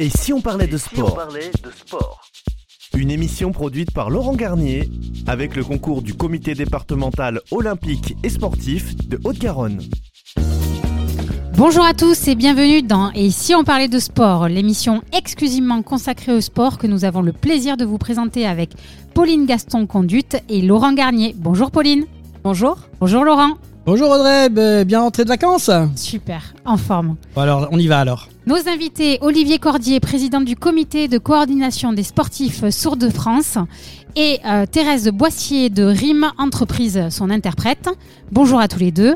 Et si on parlait de sport Une émission produite par Laurent Garnier avec le concours du comité départemental olympique et sportif de Haute-Garonne. Bonjour à tous et bienvenue dans Et si on parlait de sport, l'émission exclusivement consacrée au sport que nous avons le plaisir de vous présenter avec Pauline Gaston Conduite et Laurent Garnier. Bonjour Pauline. Bonjour. Bonjour Laurent. Bonjour Audrey, ben, bien rentré de vacances Super, en forme. Bon alors, on y va alors. Nos invités, Olivier Cordier, président du comité de coordination des sportifs sourds de France, et euh, Thérèse Boissier de RIM Entreprise, son interprète. Bonjour à tous les deux.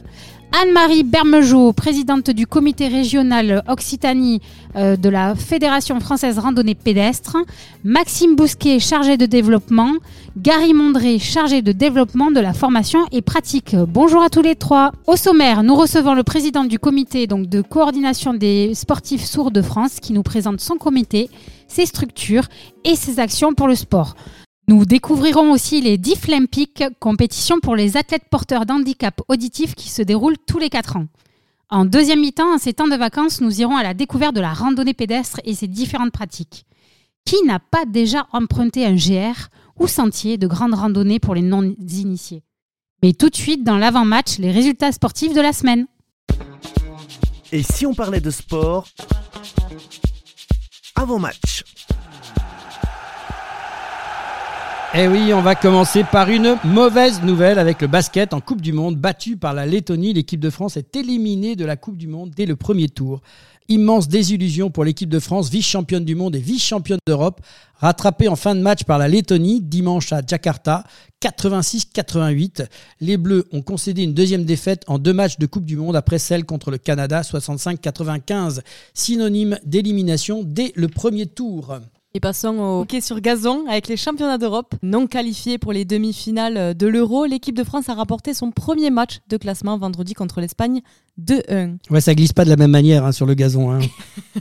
Anne-Marie Bermejeau, présidente du comité régional Occitanie euh, de la Fédération française randonnée pédestre. Maxime Bousquet, chargé de développement. Gary Mondré, chargé de développement de la formation et pratique. Bonjour à tous les trois. Au sommaire, nous recevons le président du comité de coordination des sportifs sourds de France qui nous présente son comité, ses structures et ses actions pour le sport. Nous découvrirons aussi les Difflympiques, compétition pour les athlètes porteurs d'handicap auditif qui se déroulent tous les 4 ans. En deuxième mi-temps, en ces temps de vacances, nous irons à la découverte de la randonnée pédestre et ses différentes pratiques. Qui n'a pas déjà emprunté un GR ou sentier de grande randonnée pour les non-initiés? Mais tout de suite, dans l'avant-match, les résultats sportifs de la semaine. Et si on parlait de sport Avant-match? Eh oui, on va commencer par une mauvaise nouvelle avec le basket en Coupe du Monde. Battu par la Lettonie, l'équipe de France est éliminée de la Coupe du Monde dès le premier tour. Immense désillusion pour l'équipe de France, vice-championne du monde et vice-championne d'Europe, rattrapée en fin de match par la Lettonie dimanche à Jakarta, 86-88. Les Bleus ont concédé une deuxième défaite en deux matchs de Coupe du Monde après celle contre le Canada, 65-95, synonyme d'élimination dès le premier tour. Et passons au hockey sur gazon avec les championnats d'Europe. Non qualifiés pour les demi-finales de l'Euro, l'équipe de France a rapporté son premier match de classement vendredi contre l'Espagne 2-1. Ouais, ça glisse pas de la même manière hein, sur le gazon. Hein.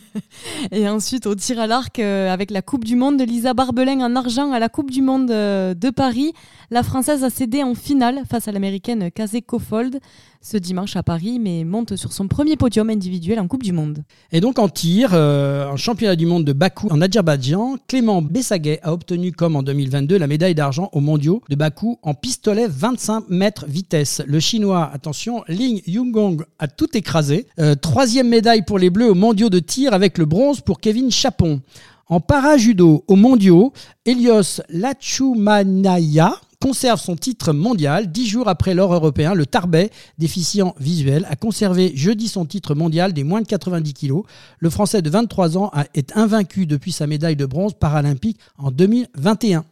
et ensuite, au tir à l'arc, euh, avec la Coupe du Monde de Lisa Barbelin en argent à la Coupe du Monde euh, de Paris, la Française a cédé en finale face à l'américaine Kazé Kofold ce dimanche à Paris, mais monte sur son premier podium individuel en Coupe du Monde. Et donc en tir, euh, en championnat du monde de Bakou en Azerbaïdjan, Clément Bessaguet a obtenu, comme en 2022, la médaille d'argent aux mondiaux de Bakou en pistolet 25 mètres vitesse. Le chinois, attention, Ling Yunggong a tout écrasé. Euh, troisième médaille pour les Bleus aux mondiaux de tir avec le bronze pour Kevin Chapon. En para-judo aux mondiaux, Elios Lachumanaya conserve son titre mondial. Dix jours après l'or européen, le Tarbet, déficient visuel, a conservé jeudi son titre mondial des moins de 90 kg. Le Français de 23 ans est invaincu depuis sa médaille de bronze paralympique en 2021.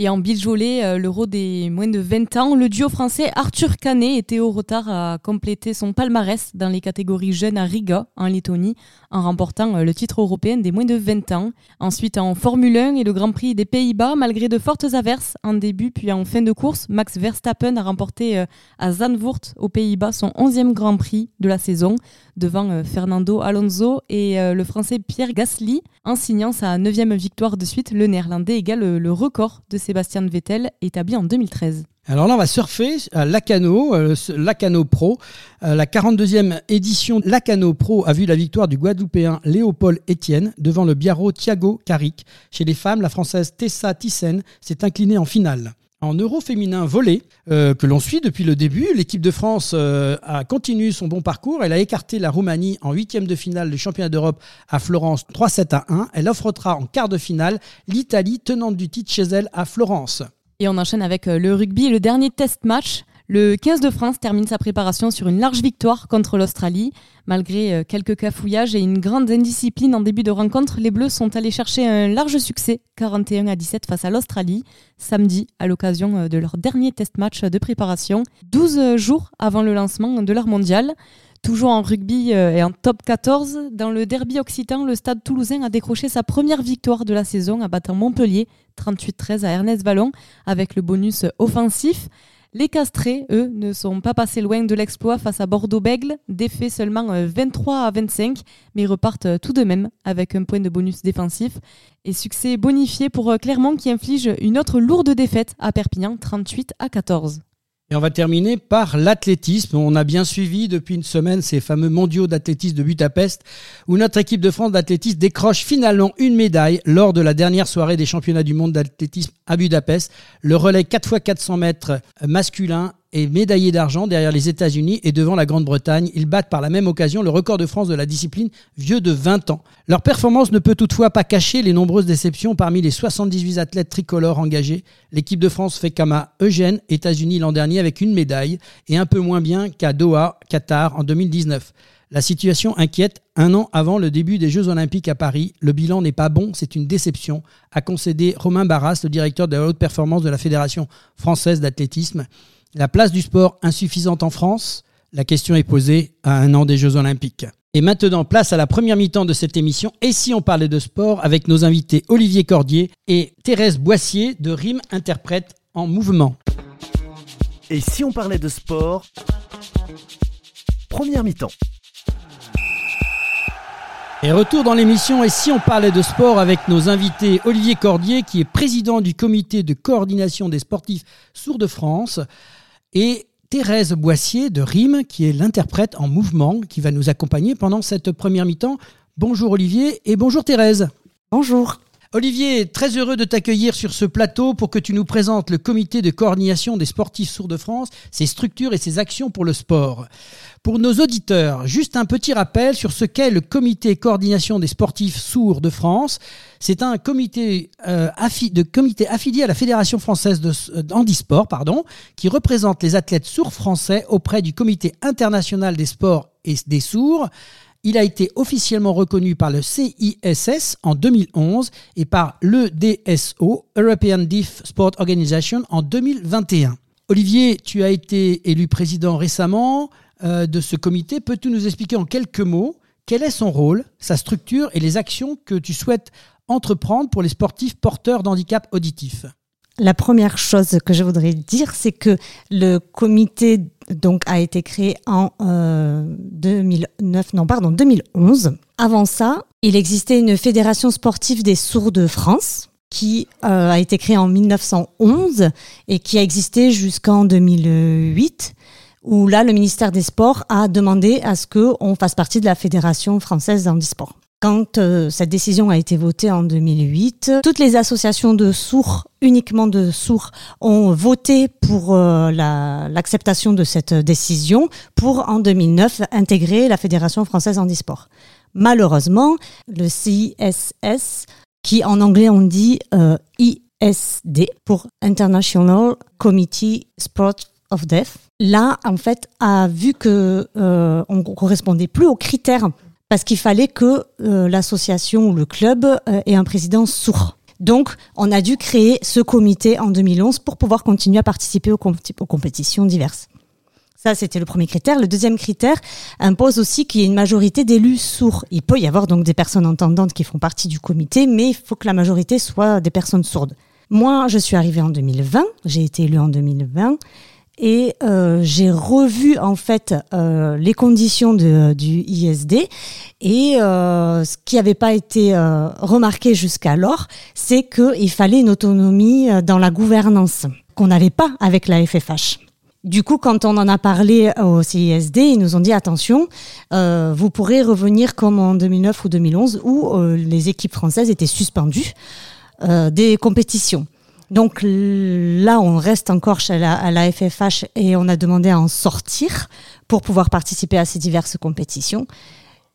Et en Biljolais, euh, l'Euro des moins de 20 ans, le duo français Arthur Canet et Théo Rotard a complété son palmarès dans les catégories jeunes à Riga, en Lettonie, en remportant euh, le titre européen des moins de 20 ans. Ensuite, en Formule 1 et le Grand Prix des Pays-Bas, malgré de fortes averses en début puis en fin de course, Max Verstappen a remporté euh, à Zandvoort, aux Pays-Bas, son 11e Grand Prix de la saison, devant Fernando Alonso et le Français Pierre Gasly, en signant sa 9e victoire de suite. Le Néerlandais égale le record de Sébastien Vettel, établi en 2013. Alors là, on va surfer à Lacano, euh, Lacano Pro. Euh, la 42e édition Lacano Pro a vu la victoire du Guadeloupéen Léopold Etienne devant le Biarro Thiago Caric. Chez les femmes, la Française Tessa Thyssen s'est inclinée en finale. En euro féminin volé, euh, que l'on suit depuis le début, l'équipe de France a continué son bon parcours. Elle a écarté la Roumanie en huitième de finale du championnat d'Europe à Florence 3-7 à 1. Elle affrontera en quart de finale l'Italie tenante du titre chez elle à Florence. Et on enchaîne avec euh, le rugby, le dernier test match. Le 15 de France termine sa préparation sur une large victoire contre l'Australie. Malgré euh, quelques cafouillages et une grande indiscipline en début de rencontre, les Bleus sont allés chercher un large succès, 41 à 17 face à l'Australie, samedi à l'occasion euh, de leur dernier test match de préparation, 12 jours avant le lancement de leur mondial. Toujours en rugby et en top 14, dans le derby occitan, le stade toulousain a décroché sa première victoire de la saison en battant Montpellier 38-13 à Ernest Vallon avec le bonus offensif. Les castrés, eux, ne sont pas passés loin de l'exploit face à Bordeaux-Bègle, défait seulement 23 à 25, mais repartent tout de même avec un point de bonus défensif. Et succès bonifié pour Clermont qui inflige une autre lourde défaite à Perpignan, 38 à 14. Et on va terminer par l'athlétisme. On a bien suivi depuis une semaine ces fameux mondiaux d'athlétisme de Budapest, où notre équipe de France d'athlétisme décroche finalement une médaille lors de la dernière soirée des championnats du monde d'athlétisme à Budapest. Le relais 4x400 mètres masculin est médaillé d'argent derrière les États-Unis et devant la Grande-Bretagne. Ils battent par la même occasion le record de France de la discipline, vieux de 20 ans. Leur performance ne peut toutefois pas cacher les nombreuses déceptions parmi les 78 athlètes tricolores engagés. L'équipe de France fait comme à Eugène, États-Unis l'an dernier avec une médaille et un peu moins bien qu'à Doha, Qatar en 2019. La situation inquiète un an avant le début des Jeux Olympiques à Paris. Le bilan n'est pas bon, c'est une déception, a concédé Romain Barras, le directeur de la haute performance de la Fédération française d'athlétisme. La place du sport insuffisante en France La question est posée à un an des Jeux Olympiques. Et maintenant, place à la première mi-temps de cette émission. Et si on parlait de sport avec nos invités Olivier Cordier et Thérèse Boissier de Rime Interprète en Mouvement. Et si on parlait de sport Première mi-temps. Et retour dans l'émission Et si on parlait de sport avec nos invités Olivier Cordier qui est président du comité de coordination des sportifs sourds de France et Thérèse Boissier de RIM, qui est l'interprète en mouvement, qui va nous accompagner pendant cette première mi-temps. Bonjour Olivier et bonjour Thérèse. Bonjour. Olivier, très heureux de t'accueillir sur ce plateau pour que tu nous présentes le comité de coordination des sportifs sourds de France, ses structures et ses actions pour le sport. Pour nos auditeurs, juste un petit rappel sur ce qu'est le comité de coordination des sportifs sourds de France. C'est un comité, euh, de comité affilié à la Fédération française euh, handisport, pardon, qui représente les athlètes sourds français auprès du comité international des sports et des sourds. Il a été officiellement reconnu par le CISS en 2011 et par l'EDSO, European Deaf Sport Organization, en 2021. Olivier, tu as été élu président récemment euh, de ce comité. Peux-tu nous expliquer en quelques mots quel est son rôle, sa structure et les actions que tu souhaites entreprendre pour les sportifs porteurs d'handicap auditif la première chose que je voudrais dire, c'est que le comité donc a été créé en 2009, euh, non pardon 2011. Avant ça, il existait une fédération sportive des sourds de France qui euh, a été créée en 1911 et qui a existé jusqu'en 2008 où là le ministère des Sports a demandé à ce qu'on fasse partie de la fédération française d'handisport quand euh, cette décision a été votée en 2008, toutes les associations de sourds, uniquement de sourds, ont voté pour euh, l'acceptation de cette décision pour en 2009 intégrer la Fédération française handisport. Malheureusement, le CISS, qui en anglais on dit euh, ISD pour International Committee Sport of Deaf, là en fait a vu que on correspondait plus aux critères parce qu'il fallait que euh, l'association ou le club euh, ait un président sourd. Donc, on a dû créer ce comité en 2011 pour pouvoir continuer à participer aux, compétitions diverses. Ça, c'était le premier critère. Le deuxième critère impose aussi qu'il y ait une majorité d'élus sourds. Il peut y avoir donc des personnes entendantes qui font partie du comité, mais il faut que la majorité soit des personnes sourdes. Moi, je suis arrivée en 2020, j'ai été élue en 2020, et euh, j'ai revu en fait euh, les conditions du ISD et euh, ce qui n'avait pas été remarqué jusqu'alors, c'est qu'il fallait une autonomie dans la gouvernance qu'on n'avait pas avec la FFH. Du coup, quand on en a parlé au CISD, ils nous ont dit attention, vous pourrez revenir comme en 2009 ou 2011 où les équipes françaises étaient suspendues des compétitions. Donc là, on reste encore chez la, à la FFH et on a demandé à en sortir pour pouvoir participer à ces diverses compétitions.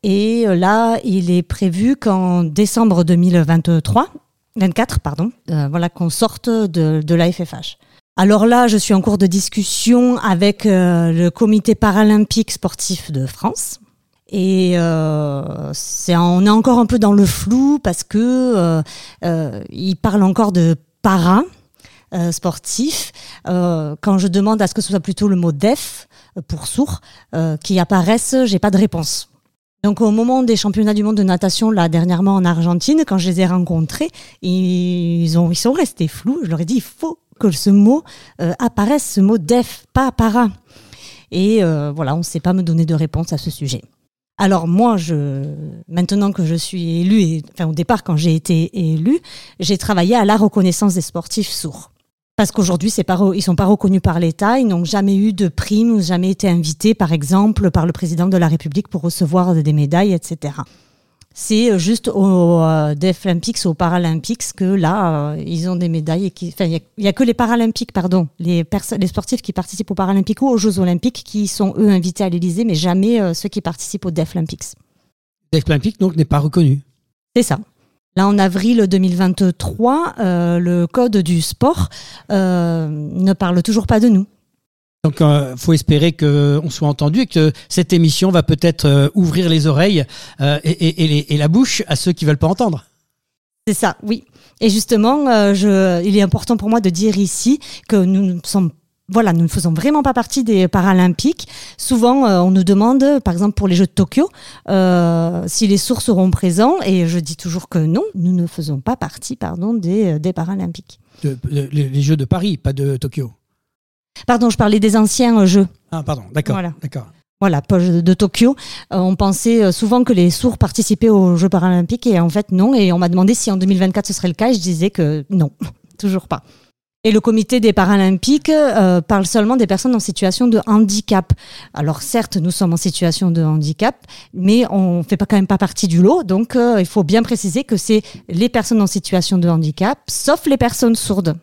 Et là, il est prévu qu'en décembre 2023, 24, pardon, euh, voilà, qu'on sorte de, de la FFH. Alors là, je suis en cours de discussion avec euh, le Comité paralympique sportif de France. Et euh, on est encore un peu dans le flou parce que euh, euh il parle encore de para euh, sportif, euh, quand je demande à ce que ce soit plutôt le mot def euh, pour sourd qui apparaisse, j'ai pas de réponse. Donc au moment des championnats du monde de natation, là dernièrement en Argentine, quand je les ai rencontrés, ils, ont, ils sont restés flous. Je leur ai dit, il faut que ce mot apparaisse, ce mot def, pas para. Et voilà, on ne sait pas me donner de réponse à ce sujet. Alors moi, je, maintenant que je suis élue, et, enfin au départ quand j'ai été élue, j'ai travaillé à la reconnaissance des sportifs sourds. Parce qu'aujourd'hui, c'est pas, ils sont pas reconnus par l'État, ils n'ont jamais eu de prime jamais été invités, par exemple, par le président de la République pour recevoir des médailles, etc. C'est juste aux euh, Deaflympics, aux Paralympics que là, euh, ils ont des médailles. Et qui, il n'y a, que les Paralympiques, pardon, les, les sportifs qui participent aux Paralympiques ou aux Jeux Olympiques qui sont eux invités à l'Élysée, mais jamais euh, ceux qui participent aux Deaflympics. Deaflympics donc n'est pas reconnu. C'est ça. Là, en avril 2023, euh, le code du sport euh, ne parle toujours pas de nous. Donc, il euh, faut espérer qu'on soit entendu et que cette émission va peut-être ouvrir les oreilles et, la bouche à ceux qui veulent pas entendre. C'est ça, oui. Et justement, il est important pour moi de dire ici que nous ne sommes voilà, nous ne faisons vraiment pas partie des Paralympiques. Souvent, euh, on nous demande, par exemple pour les Jeux de Tokyo, euh, si les sourds seront présents, et je dis toujours que non, nous ne faisons pas partie, pardon, des, euh, des Paralympiques. les, Jeux de Paris, pas de Tokyo. Pardon, je parlais des anciens Jeux. Ah, pardon, d'accord, voilà. d'accord. Voilà, pas de Tokyo. on pensait souvent que les sourds participaient aux Jeux paralympiques et en fait non. Et on m'a demandé si en 2024 ce serait le cas et je disais que non, toujours pas. Et le comité des Paralympiques euh, parle seulement des personnes en situation de handicap. Alors certes, nous sommes en situation de handicap, mais on fait pas quand même pas partie du lot. Donc euh, il faut bien préciser que c'est les personnes en situation de handicap, sauf les personnes sourdes.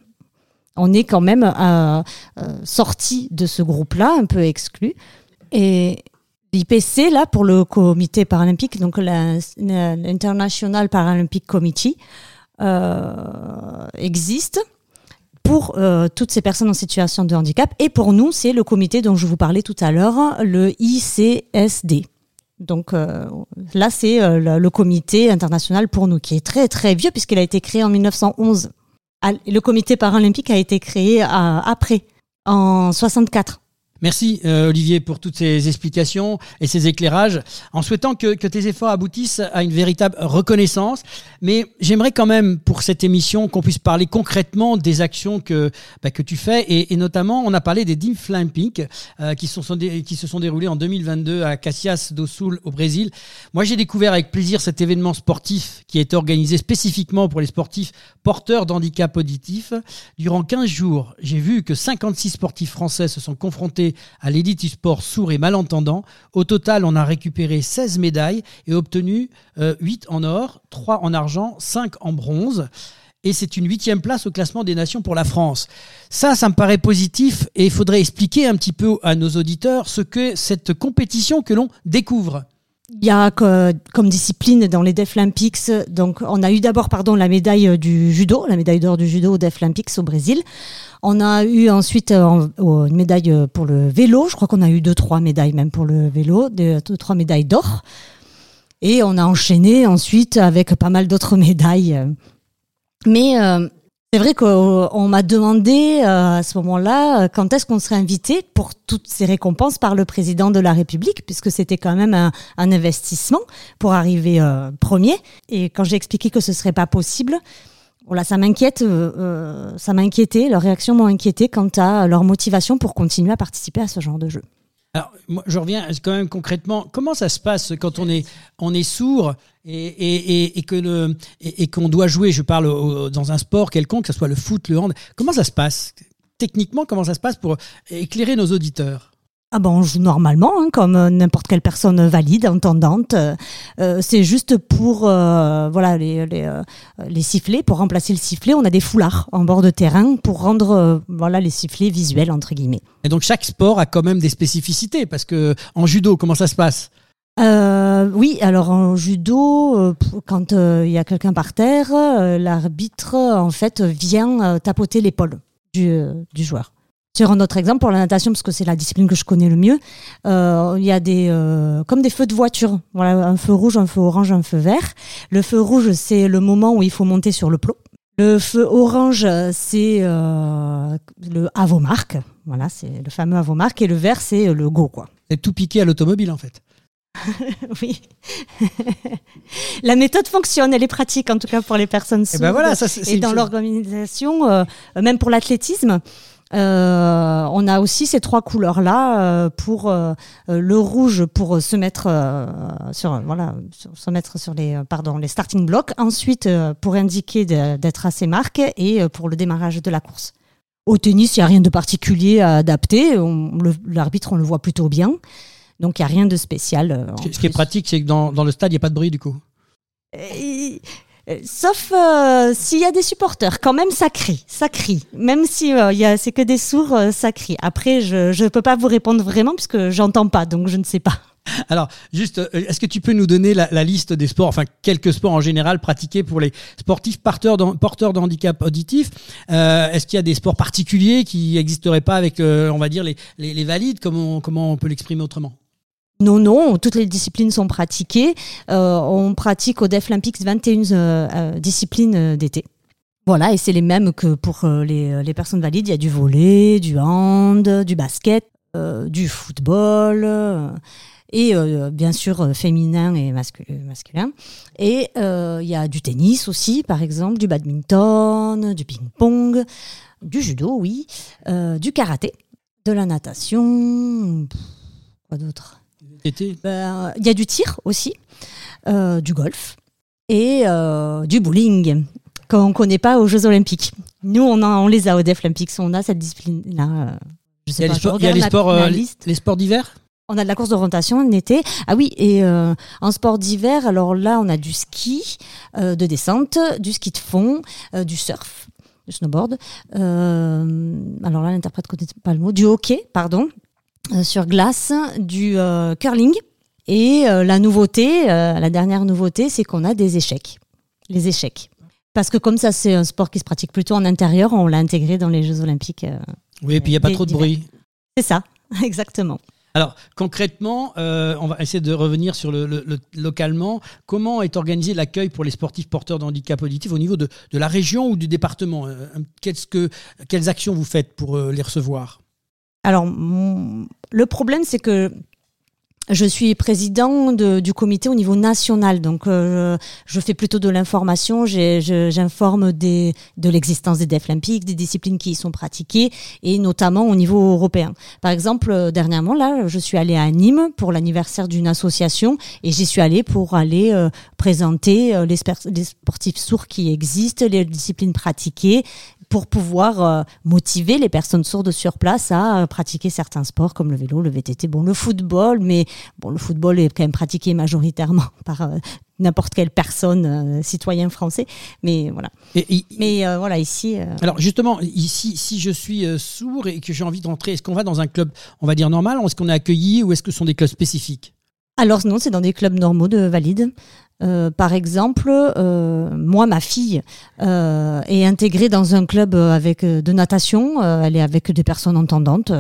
On est quand même euh, sorti de ce groupe-là, un peu exclu. Et l'IPC, là, pour le comité paralympique, donc l'International Paralympic Committee, existe pour euh, toutes ces personnes en situation de handicap. Et pour nous, c'est le comité dont je vous parlais tout à l'heure, le ICSD. Donc euh, là, c'est euh, le, comité international pour nous, qui est très très vieux puisqu'il a été créé en 1911. Le comité paralympique a été créé après, en 64. Merci euh, Olivier pour toutes ces explications et ces éclairages, en souhaitant que, tes efforts aboutissent à une véritable reconnaissance. Mais j'aimerais quand même pour cette émission qu'on puisse parler concrètement des actions que, bah, que tu fais et, notamment on a parlé des Deaf Olympiques euh, qui, sont, qui se sont déroulés en 2022 à Caxias do Sul au Brésil. Moi j'ai découvert avec plaisir cet événement sportif qui a été organisé spécifiquement pour les sportifs porteurs d'handicap auditif. Durant 15 jours, j'ai vu que 56 sportifs français se sont confrontés à l'élite sport sourd et malentendant. Au total, on a récupéré 16 médailles et obtenu 8 euh, en or, 3 en argent, 5 en bronze et c'est une huitième place au classement des nations pour la France. Ça, ça me paraît positif et il faudrait expliquer un petit peu à nos auditeurs ce que cette compétition que l'on découvre. Il y a comme discipline dans les Deaflympics, donc on a eu d'abord pardon la médaille du judo, la médaille d'or du judo aux Deaflympics au Brésil. On a eu ensuite euh, une médaille pour le vélo. Je crois qu'on a eu deux trois médailles même pour le vélo, deux, trois médailles d'or. Et on a enchaîné ensuite avec pas mal d'autres médailles. Mais euh, c'est vrai qu'on m'a demandé euh, à ce moment-là euh, quand est-ce qu'on serait invité pour toutes ces récompenses par le président de la République, puisque c'était quand même un, investissement pour arriver euh, premier. Et quand j'ai expliqué que ce serait pas possible, voilà, ça m'inquiète, ça m'inquiétait, leurs réactions m'ont inquiété quant à leur motivation pour continuer à participer à ce genre de jeu. Alors, je reviens quand même concrètement. Comment ça se passe quand on est, on est sourd et, et, et, que le, et, qu'on doit jouer, je parle dans un sport quelconque, que ce soit le foot, le hand. Comment ça se passe? Techniquement, comment ça se passe pour éclairer nos auditeurs? Ah bon, on joue normalement, hein, comme euh, n'importe quelle personne valide, entendante. Euh, euh, c'est juste pour voilà les, les, les, sifflets, pour remplacer le sifflet, on a des foulards en bord de terrain pour rendre voilà les sifflets visuels entre guillemets. Et donc chaque sport a quand même des spécificités parce que en judo, comment ça se passe? Oui, alors en judo, quand il y a quelqu'un par terre, l'arbitre en fait vient tapoter l'épaule du, du joueur. Sur un autre exemple, pour la natation, parce que c'est la discipline que je connais le mieux, euh, il y a des euh, comme des feux de voiture. Voilà, un feu rouge, un feu orange, un feu vert. Le feu rouge, c'est le moment où il faut monter sur le plot. Le feu orange, c'est euh, le avomarque. Voilà, c'est le fameux avomarque. Et le vert, c'est le go, quoi. C'est tout piqué à l'automobile, en fait. oui. la méthode fonctionne, elle est pratique en tout cas pour les personnes eh ben sourdes. Et, voilà, ça, et dans l'organisation, même pour l'athlétisme, euh, on a aussi ces trois couleurs là euh, pour euh, le rouge pour se mettre sur voilà se mettre sur les pardon les starting blocks ensuite pour indiquer d'être à ses marques et pour le démarrage de la course. Au tennis, il n'y a rien de particulier à adapter. L'arbitre, on le voit plutôt bien. Donc, il n'y a rien de spécial. Euh, ce qui est pratique, c'est que dans, dans, le stade, il n'y a pas de bruit du coup. sauf s'il y a des supporters, quand même ça crie, ça crie. Même si c'est que des sourds, ça crie. Après, je ne peux pas vous répondre vraiment puisque j'entends pas, donc je ne sais pas. Alors, juste, euh, est-ce que tu peux nous donner la, liste des sports, enfin quelques sports en général pratiqués pour les sportifs porteurs de handicap auditif euh, Est-ce qu'il y a des sports particuliers qui n'existeraient pas avec, euh, on va dire, les, valides comment, comment on peut l'exprimer autrement? Non, non, toutes les disciplines sont pratiquées. on pratique au Deaflympics 21 disciplines d'été. Voilà, et c'est les mêmes que pour les, personnes valides. Il y a du volet, du hand, du basket, du football et euh, bien sûr euh, féminin et masculin. Et euh, il y a du tennis aussi, par exemple, du badminton, du ping-pong, du judo, oui, du karaté, de la natation, quoi d'autre? Ben, Il y a du tir aussi, du golf et du bowling qu'on ne connaît pas aux Jeux Olympiques. Nous, on, on les a aux Deaf Olympics, on a cette discipline-là. il y a, les, sports, les sports d'hiver? On a de la course d'orientation en été. Ah oui, et euh, en sport d'hiver, alors là, on a du ski euh, de descente, du ski de fond, euh, du surf, du snowboard. alors là, l'interprète connaît pas le mot. Du hockey, pardon, sur glace, du curling. Et la nouveauté, la dernière nouveauté, c'est qu'on a des échecs. Les échecs. Parce que comme ça, c'est un sport qui se pratique plutôt en intérieur, on l'a intégré dans les Jeux Olympiques. oui, et puis il n'y a pas trop de bruit. C'est ça, exactement. Alors concrètement, euh, on va essayer de revenir sur le, localement. Comment est organisé l'accueil pour les sportifs porteurs de handicap auditif au niveau de, la région ou du département euh, que, Quelles actions vous faites pour euh, les recevoir? Alors, le problème, c'est que je suis président du comité au niveau national, donc euh, je fais plutôt de l'information. J'informe de l'existence des Deaflympics, des disciplines qui y sont pratiquées, et notamment au niveau européen. Par exemple, euh, dernièrement, là, je suis allée à Nîmes pour l'anniversaire d'une association, et j'y suis allée pour aller euh, présenter les, sportifs sourds qui existent, les disciplines pratiquées, pour pouvoir euh, motiver les personnes sourdes sur place à euh, pratiquer certains sports comme le vélo, le VTT, bon le football, mais bon le football est quand même pratiqué majoritairement par euh, n'importe quelle personne, citoyen français, mais voilà. mais voilà ici. Alors justement ici, si je suis sourd et que j'ai envie de rentrer, est-ce qu'on va dans un club, on va dire normal, est-ce qu'on est accueilli, ou est-ce que ce sont des clubs spécifiques? Alors non, c'est dans des clubs normaux de valides. Euh, par exemple, euh, moi, ma fille euh, est intégrée dans un club avec de natation. elle est avec des personnes entendantes.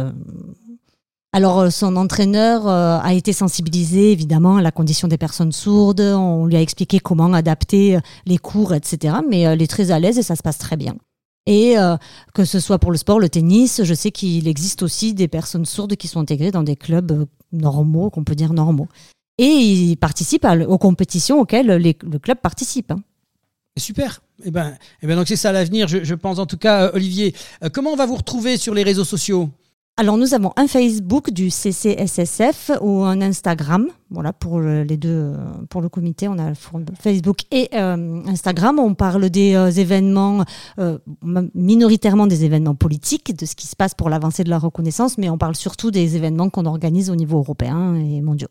Alors, son entraîneur a été sensibilisé évidemment à la condition des personnes sourdes. On lui a expliqué comment adapter les cours, etc. Mais elle est très à l'aise et ça se passe très bien. Et que ce soit pour le sport, le tennis, je sais qu'il existe aussi des personnes sourdes qui sont intégrées dans des clubs normaux, qu'on peut dire normaux et ils participent aux compétitions auxquelles le club participe. Hein. Super. Eh ben, eh ben donc c'est ça l'avenir, je, pense en tout cas, euh, Olivier. Euh, comment on va vous retrouver sur les réseaux sociaux? Alors nous avons un Facebook du CCSSF ou un Instagram. Voilà pour les deux, euh, pour le comité, on a Facebook et Instagram. On parle des événements, minoritairement des événements politiques, de ce qui se passe pour l'avancée de la reconnaissance, mais on parle surtout des événements qu'on organise au niveau européen et mondial.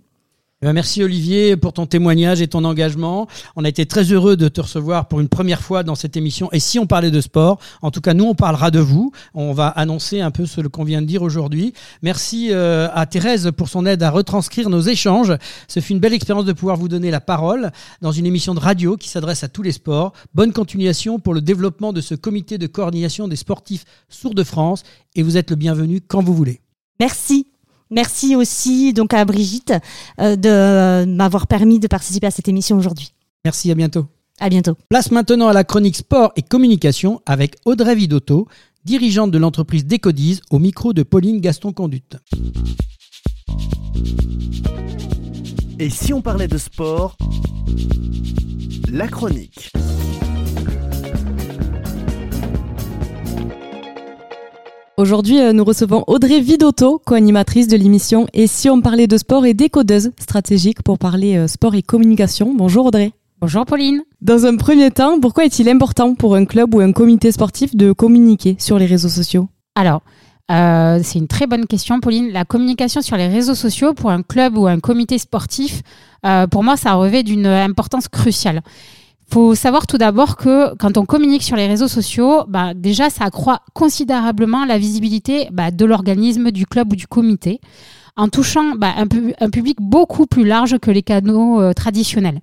Eh ben, merci Olivier pour ton témoignage et ton engagement. On a été très heureux de te recevoir pour une première fois dans cette émission. Et si on parlait de sport, en tout cas nous on parlera de vous. On va annoncer un peu ce qu'on vient de dire aujourd'hui. Merci euh, à Thérèse pour son aide à retranscrire nos échanges. Ce fut une belle expérience de pouvoir vous donner la parole dans une émission de radio qui s'adresse à tous les sports. Bonne continuation pour le développement de ce comité de coordination des sportifs sourds de France. Et vous êtes le bienvenu quand vous voulez. Merci. Merci aussi donc à Brigitte euh, de m'avoir permis de participer à cette émission aujourd'hui. Merci, à bientôt. À bientôt. Place maintenant à la chronique sport et communication avec Audrey Vidotto, dirigeante de l'entreprise Decodiz, au micro de Pauline Gaston-Conduite. Et si on parlait de sport? La chronique. Aujourd'hui, euh, nous recevons Audrey Vidotto, co-animatrice de l'émission Et si on parlait de sport et décodeuse stratégique pour parler euh, sport et communication. Bonjour Audrey. Bonjour Pauline. Dans un premier temps, pourquoi est-il important pour un club ou un comité sportif de communiquer sur les réseaux sociaux? Alors, euh, c'est une très bonne question, Pauline. La communication sur les réseaux sociaux pour un club ou un comité sportif, euh, pour moi, ça revêt d'une importance cruciale. Faut savoir tout d'abord que quand on communique sur les réseaux sociaux, bah, déjà, ça accroît considérablement la visibilité bah, de l'organisme, du club ou du comité, en touchant bah, un, un, public beaucoup plus large que les canaux euh, traditionnels.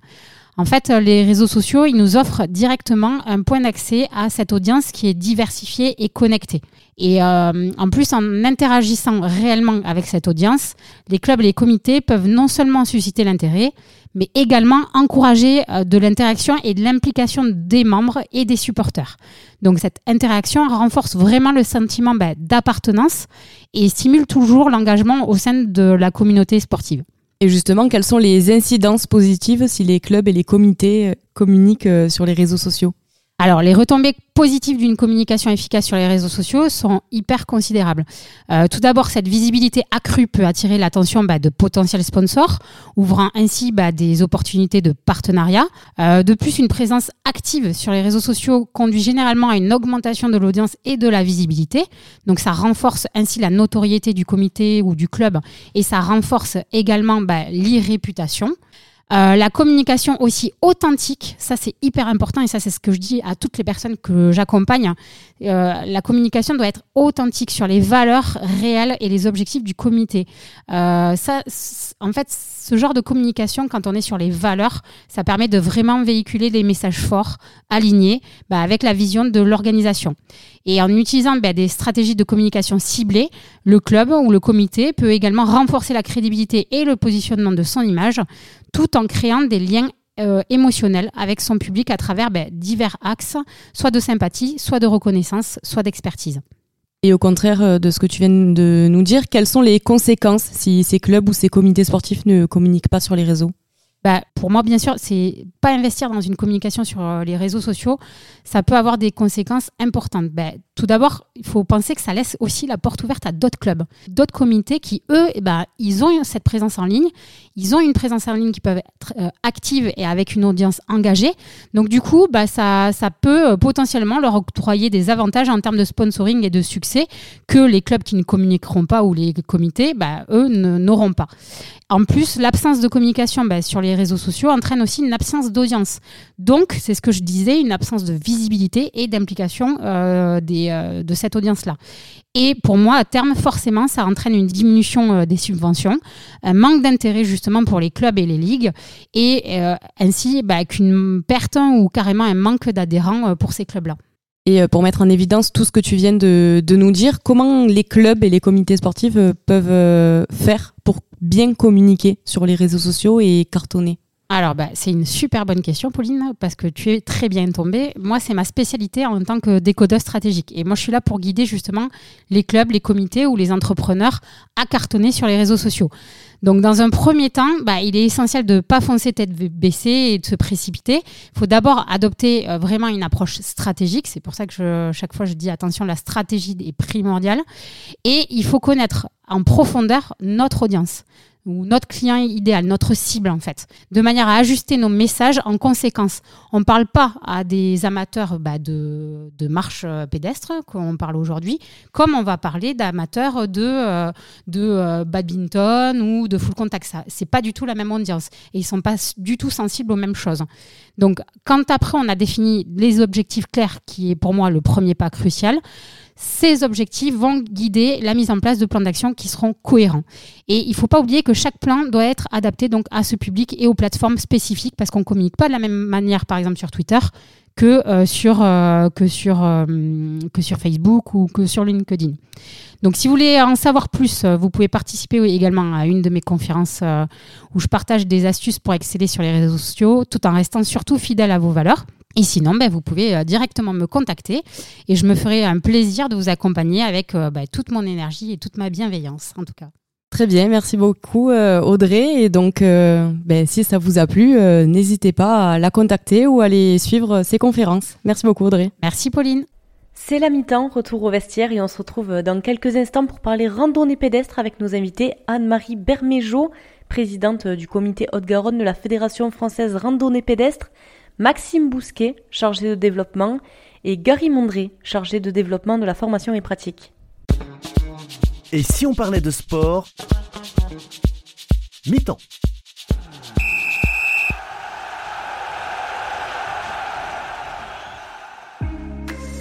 En fait, les réseaux sociaux, ils nous offrent directement un point d'accès à cette audience qui est diversifiée et connectée. Et euh, en plus, en interagissant réellement avec cette audience, les clubs et les comités peuvent non seulement susciter l'intérêt, mais également encourager euh, de l'interaction et de l'implication des membres et des supporters. Donc cette interaction renforce vraiment le sentiment ben, d'appartenance et stimule toujours l'engagement au sein de la communauté sportive. Et justement, quelles sont les incidences positives si les clubs et les comités euh, communiquent euh, sur les réseaux sociaux? Alors, les retombées positives d'une communication efficace sur les réseaux sociaux sont hyper considérables. Euh, tout d'abord, cette visibilité accrue peut attirer l'attention bah, de potentiels sponsors, ouvrant ainsi bah, des opportunités de partenariat. Euh, de plus, une présence active sur les réseaux sociaux conduit généralement à une augmentation de l'audience et de la visibilité. Donc, ça renforce ainsi la notoriété du comité ou du club et ça renforce également bah, l'irréputation. Euh, la communication aussi authentique, ça c'est hyper important et ça c'est ce que je dis à toutes les personnes que j'accompagne. Euh, la communication doit être authentique sur les valeurs réelles et les objectifs du comité. Euh, ça, en fait, ce genre de communication, quand on est sur les valeurs, ça permet de vraiment véhiculer des messages forts, alignés bah, avec la vision de l'organisation. Et en utilisant bah, des stratégies de communication ciblées, le club ou le comité peut également renforcer la crédibilité et le positionnement de son image, tout en créant des liens euh, émotionnels avec son public à travers bah, divers axes, soit de sympathie, soit de reconnaissance, soit d'expertise. Et au contraire euh, de ce que tu viens de nous dire, quelles sont les conséquences si ces clubs ou ces comités sportifs ne communiquent pas sur les réseaux? Bah, pour moi, bien sûr, c'est pas investir dans une communication sur euh, les réseaux sociaux, ça peut avoir des conséquences importantes. Bah, tout d'abord, il faut penser que ça laisse aussi la porte ouverte à d'autres clubs, d'autres comités qui, eux, bah, ils ont cette présence en ligne, ils ont une présence en ligne qui peut être euh, active et avec une audience engagée. Donc, du coup, bah, ça, ça peut euh, potentiellement leur octroyer des avantages en termes de sponsoring et de succès que les clubs qui ne communiqueront pas ou les comités, bah, eux, n'auront pas. En plus, l'absence de communication bah, sur les réseaux sociaux entraîne aussi une absence d'audience. Donc, c'est ce que je disais, une absence de visibilité et d'implication euh, euh, de cette audience-là. Et pour moi, à terme, forcément, ça entraîne une diminution euh, des subventions, un manque d'intérêt justement pour les clubs et les ligues, et ainsi bah, qu'une perte ou carrément un manque d'adhérents pour ces clubs-là. Et pour mettre en évidence tout ce que tu viens de, de, nous dire, comment les clubs et les comités sportifs peuvent faire pour bien communiquer sur les réseaux sociaux et cartonner alors, bah, c'est une super bonne question, Pauline, parce que tu es très bien tombée. Moi, c'est ma spécialité en tant que décodeur stratégique. Et moi, je suis là pour guider justement les clubs, les comités ou les entrepreneurs à cartonner sur les réseaux sociaux. Donc, dans un premier temps, bah, il est essentiel de ne pas foncer tête baissée et de se précipiter. Il faut d'abord adopter euh, vraiment une approche stratégique. C'est pour ça que chaque fois, je dis attention, la stratégie est primordiale. Et il faut connaître en profondeur notre audience ou notre client idéal, notre cible en fait, de manière à ajuster nos messages en conséquence. On ne parle pas à des amateurs bah, de, marche euh, pédestre, qu'on parle aujourd'hui, comme on va parler d'amateurs de, euh, euh, badminton ou de full contact. Ce n'est pas du tout la même audience et ils sont pas du tout sensibles aux mêmes choses. Donc quand après on a défini les objectifs clairs, qui est pour moi le premier pas crucial, ces objectifs vont guider la mise en place de plans d'action qui seront cohérents. Et il ne faut pas oublier que chaque plan doit être adapté donc à ce public et aux plateformes spécifiques parce qu'on ne communique pas de la même manière, par exemple, sur Twitter que, euh, sur, euh, euh, que sur Facebook ou que sur LinkedIn. Donc si vous voulez en savoir plus, vous pouvez participer également à une de mes conférences où je partage des astuces pour exceller sur les réseaux sociaux tout en restant surtout fidèle à vos valeurs. Et sinon, ben, vous pouvez euh, directement me contacter et je me ferai un plaisir de vous accompagner avec euh, ben, toute mon énergie et toute ma bienveillance, en tout cas. Très bien, merci beaucoup euh, Audrey. Et donc, ben, si ça vous a plu, n'hésitez pas à la contacter ou à aller suivre ses conférences. Merci beaucoup Audrey. Merci Pauline. C'est la mi-temps, retour au vestiaire et on se retrouve dans quelques instants pour parler randonnée pédestre avec nos invités Anne-Marie Berméjo, présidente du comité Haute-Garonne de la Fédération française randonnée pédestre, Maxime Bousquet, chargé de développement, et Gary Mondré, chargé de développement de la formation et pratique. Et si on parlait de sport? Mi-temps.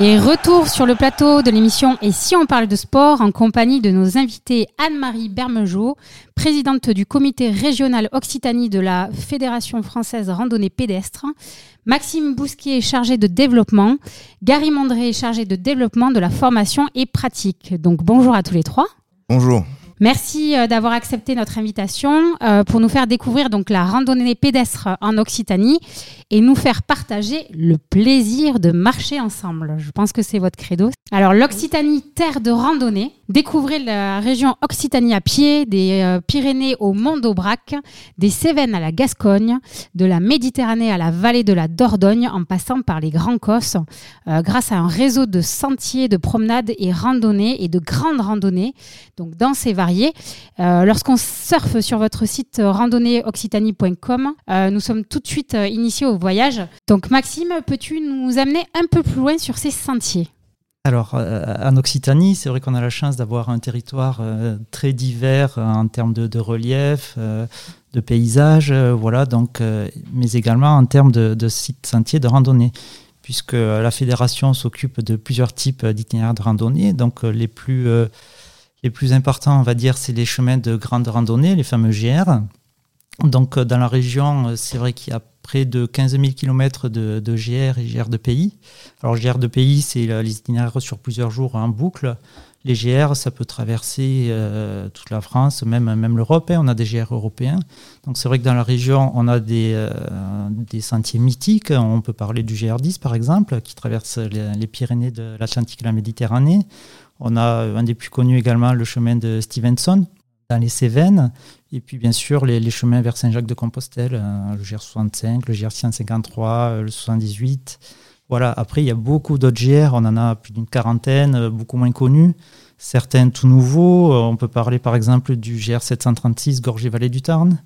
Et retour sur le plateau de l'émission Et si on parle de sport en compagnie de nos invités Anne-Marie Bermejeau, présidente du comité régional Occitanie de la Fédération française randonnée pédestre, Maxime Bousquet chargé de développement, Gary Mondré chargé de développement de la formation et pratique. Donc bonjour à tous les trois. Bonjour. Merci euh, d'avoir accepté notre invitation euh, pour nous faire découvrir donc la randonnée pédestre en Occitanie et nous faire partager le plaisir de marcher ensemble. Je pense que c'est votre credo. Alors l'Occitanie, terre de randonnée, découvrez la région Occitanie à pied, des euh, Pyrénées au Mont d'Aubrac, des Cévennes à la Gascogne, de la Méditerranée à la vallée de la Dordogne, en passant par les Grands Cosses, grâce à un réseau de sentiers, de promenades et randonnées et de grandes randonnées. Donc dans ces euh, lorsqu'on surfe sur votre site randonnéoccitanie.com, euh, nous sommes tout de suite euh, initiés au voyage. Donc Maxime, peux-tu nous amener un peu plus loin sur ces sentiers? Alors, en Occitanie, c'est vrai qu'on a la chance d'avoir un territoire très divers en termes de, relief, de paysage, voilà, donc, mais également en termes de, sites sentiers de randonnée, puisque la fédération s'occupe de plusieurs types d'itinéraires de randonnée. Donc, les plus les plus importants, on va dire, c'est les chemins de grande randonnée, les fameux GR. Donc, euh, dans la région, euh, c'est vrai qu'il y a près de 15 000 km de, GR et GR de pays. Alors, GR de pays, c'est les itinéraires sur plusieurs jours en boucle. Les GR, ça peut traverser euh, toute la France, même, même l'Europe. Hein. on a des GR européens. Donc, c'est vrai que dans la région, on a des, des sentiers mythiques. On peut parler du GR10, par exemple, qui traverse les, les Pyrénées de l'Atlantique et la Méditerranée. On a un des plus connus également, le chemin de Stevenson, dans les Cévennes. Et puis, bien sûr, les, chemins vers Saint-Jacques-de-Compostelle, euh, le GR65, le GR153, le 78. Voilà, après, il y a beaucoup d'autres GR, on en a plus d'une quarantaine, euh, beaucoup moins connus. Certains tout nouveaux, euh, on peut parler par exemple du GR736 Gorgé-Vallée du Tarn,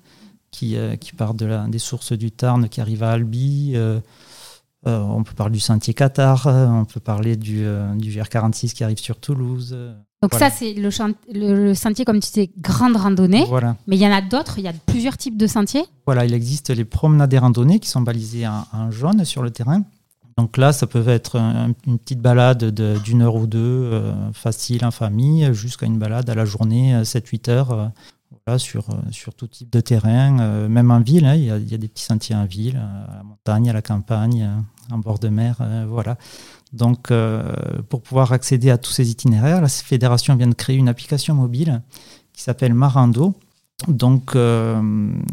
qui, part des sources du Tarn, qui arrive à Albi. Euh, on peut parler du sentier Qatar, euh, on peut parler du, euh, du GR46 qui arrive sur Toulouse. Donc ça, c'est le, le, sentier, comme tu disais, grande randonnée. Voilà. Mais il y en a d'autres, il y a plusieurs types de sentiers. Voilà, il existe les promenades et randonnées qui sont balisées en, jaune sur le terrain. Donc là, ça peut être une petite balade d'une heure ou deux, facile en famille, jusqu'à une balade à la journée, 7-8 heures, sur, sur tout type de terrain, même en ville. Hein, il, y a, des petits sentiers en ville, à la montagne, à la campagne, en bord de mer. voilà. Donc, pour pouvoir accéder à tous ces itinéraires, la fédération vient de créer une application mobile qui s'appelle Marando, donc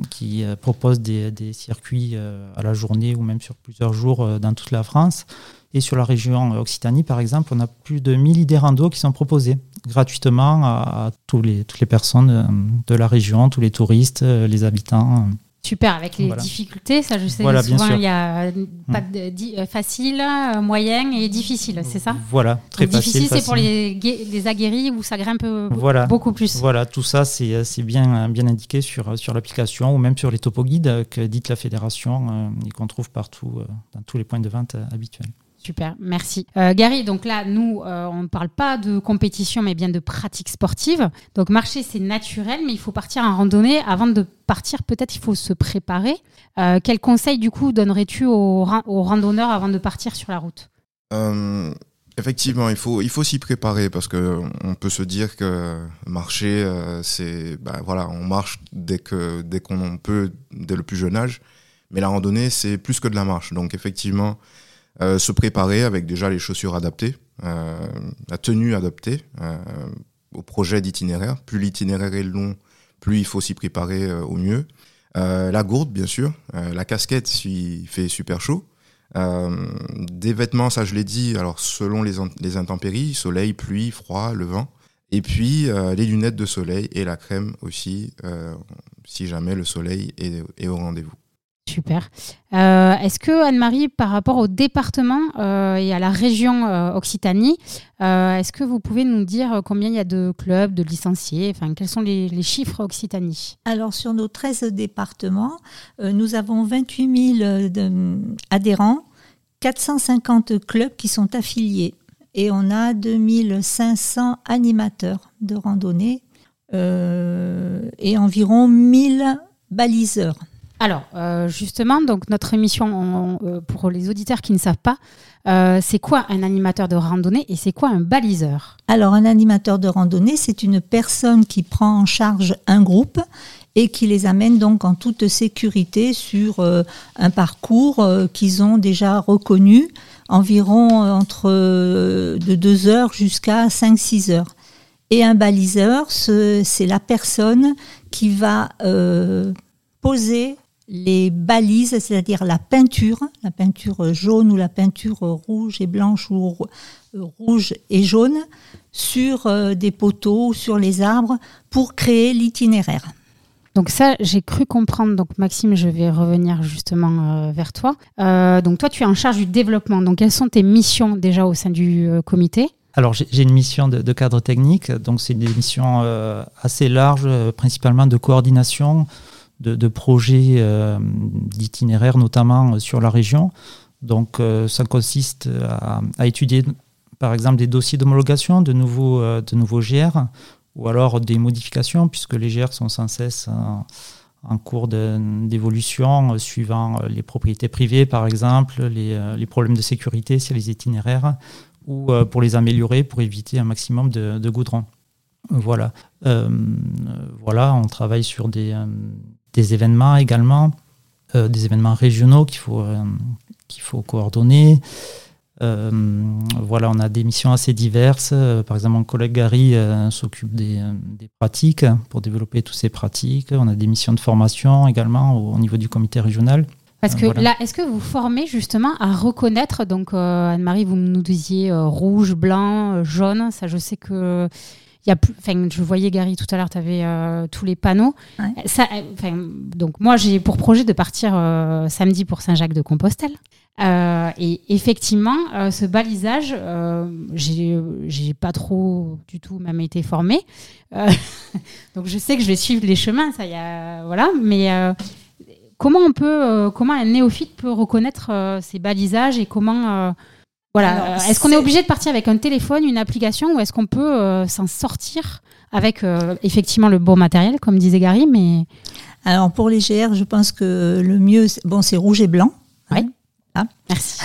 qui propose des, circuits à la journée ou même sur plusieurs jours dans toute la France. Et sur la région Occitanie, par exemple, on a plus de 1000 idées rando qui sont proposées gratuitement à, tous les, toutes les personnes euh, de la région, tous les touristes, euh, les habitants. Super, avec les difficultés, ça je sais, souvent il y a pas mm. de, euh, facile, moyen et difficile, c'est ça? Voilà, très facile. Difficile, c'est pour les, les, aguerris où ça grimpe voilà. beaucoup plus. Voilà, tout ça c'est bien, bien indiqué sur, sur l'application ou même sur les topoguides que dit la fédération et qu'on trouve partout dans tous les points de vente habituels. Super, merci. Euh, Gary, donc là, nous, euh, on ne parle pas de compétition, mais bien de pratique sportive. Donc marcher, c'est naturel, mais il faut partir en randonnée. Avant de partir, peut-être il faut se préparer. Euh, quel conseil, du coup, donnerais-tu aux, randonneurs avant de partir sur la route? Effectivement, il faut il faut s'y préparer parce que on peut se dire que marcher euh, c'est ben voilà on marche dès que dès qu'on peut dès le plus jeune âge, mais la randonnée c'est plus que de la marche donc effectivement euh, se préparer avec déjà les chaussures adaptées, euh, la tenue adaptée au projet d'itinéraire. Plus l'itinéraire est long, plus il faut s'y préparer au mieux. la gourde bien sûr, la casquette s'il fait super chaud. Euh, des vêtements, ça je l'ai dit, alors selon les, les, intempéries, soleil, pluie, froid, le vent. Et puis euh, les lunettes de soleil et la crème aussi, euh, si jamais le soleil est, est au rendez-vous. Super. Est-ce que Anne-Marie, par rapport au département et à la région Occitanie, est-ce que vous pouvez nous dire combien il y a de clubs, de licenciés? Enfin, quels sont les, chiffres Occitanie? Alors, sur nos 13 départements, nous avons 28 000 adhérents 450 clubs qui sont affiliés et on a 2500 animateurs de randonnée euh, et environ 1000 baliseurs. Alors, euh, justement, donc notre émission, euh, pour les auditeurs qui ne savent pas, c'est quoi un animateur de randonnée et c'est quoi un baliseur? Alors, un animateur de randonnée, c'est une personne qui prend en charge un groupe et qui les amène donc en toute sécurité sur euh, un parcours euh, qu'ils ont déjà reconnu, environ euh, entre de 2 heures jusqu'à 5-6 heures. Et un baliseur, c'est la personne qui va poser les balises, c'est-à-dire la peinture, la peinture jaune ou la peinture rouge et blanche ou rouge et jaune, sur des poteaux, sur les arbres, pour créer l'itinéraire. Donc ça, j'ai cru comprendre. Donc Maxime, je vais revenir justement euh, vers toi. Euh, donc toi, tu es en charge du développement. Donc quelles sont tes missions déjà au sein du euh, comité? Alors j'ai une mission de, cadre technique, donc c'est des missions assez larges, principalement de coordination de, projets d'itinéraires, notamment sur la région. Donc ça consiste à, étudier par exemple des dossiers d'homologation de nouveaux, de nouveaux GR ou alors des modifications, puisque les GR sont sans cesse en cours d'évolution, euh, suivant euh, les propriétés privées, par exemple, euh, les, problèmes de sécurité sur les itinéraires, ou pour les améliorer, pour éviter un maximum de, de goudron. Voilà. voilà, on travaille sur des, des événements également, des événements régionaux qu'il faut, qu'il faut coordonner. Euh, voilà, on a des missions assez diverses. Euh, par exemple, mon collègue Gary euh, s'occupe des, pratiques pour développer toutes ces pratiques. On a des missions de formation également au, niveau du comité régional. Parce que là, est-ce que vous formez justement à reconnaître, donc Anne-Marie, vous nous disiez rouge, blanc, jaune, ça je sais que y a plus, je voyais Gary tout à l'heure, tu avais tous les panneaux. Ça, donc moi j'ai pour projet de partir samedi pour Saint-Jacques-de-Compostelle. Euh, et effectivement, euh, ce balisage, euh, j'ai pas trop du tout même été formée. Euh, donc je sais que je vais suivre les chemins, ça y a, voilà. Mais comment on peut, comment un néophyte peut reconnaître ces balisages et comment, voilà, est-ce qu'on est obligé de partir avec un téléphone, une application, ou est-ce qu'on peut s'en sortir avec effectivement le bon matériel, comme disait Gary, mais alors pour les GR, je pense que le mieux, bon, c'est rouge et blanc. Oui. Ah, merci.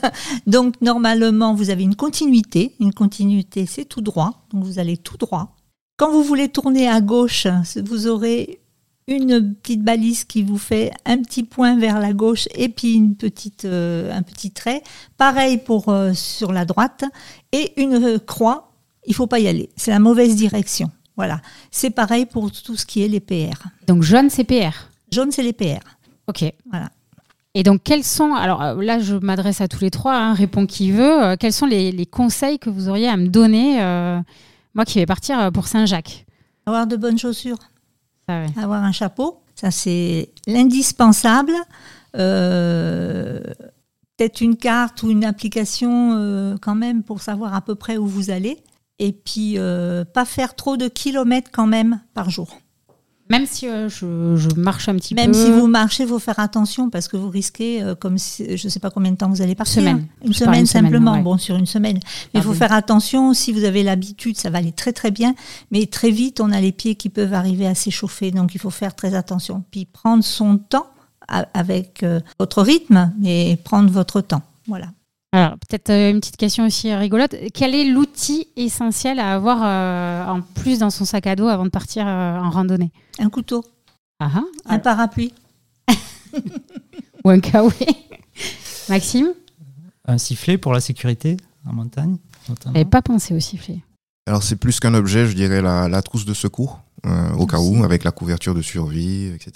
donc normalement, vous avez une continuité. Une continuité, c'est tout droit. Donc vous allez tout droit. Quand vous voulez tourner à gauche, vous aurez une petite balise qui vous fait un petit point vers la gauche et puis une petite, euh, un petit trait. Pareil pour euh, sur la droite et une croix. Il faut pas y aller. C'est la mauvaise direction. Voilà. C'est pareil pour tout ce qui est les PR. Donc jaune, c'est PR. Jaune, c'est les PR. Ok. Voilà. Et donc, quels sont, alors euh, là, je m'adresse à tous les trois, hein, réponds qui veut, euh, quels sont les, conseils que vous auriez à me donner, euh, moi qui vais partir pour Saint-Jacques? Avoir de bonnes chaussures, avoir un chapeau, ça c'est l'indispensable. Peut-être une carte ou une application quand même pour savoir à peu près où vous allez. Et puis, pas faire trop de kilomètres quand même par jour. Même si euh, je, marche un petit peu. Même si vous marchez, il faut faire attention parce que vous risquez, euh, comme je ne sais pas combien de temps vous allez partir. Semaine. Une semaine simplement, bon, sur une semaine. Mais il faut faire attention, si vous avez l'habitude, ça va aller très très bien. Mais très vite, on a les pieds qui peuvent arriver à s'échauffer, donc il faut faire très attention. Puis prendre son temps avec euh, votre rythme, mais prendre votre temps. Voilà. Alors, peut-être euh, une petite question aussi rigolote. Quel est l'outil essentiel à avoir euh, en plus dans son sac à dos avant de partir euh, en randonnée? Un couteau. Ah, ah. Un parapluie. Ou un kawaii Maxime? Un sifflet pour la sécurité en montagne. J'avais pas pensé au sifflet. Alors c'est plus qu'un objet, je dirais la, la trousse de secours, euh, au cas où, avec la couverture de survie, etc.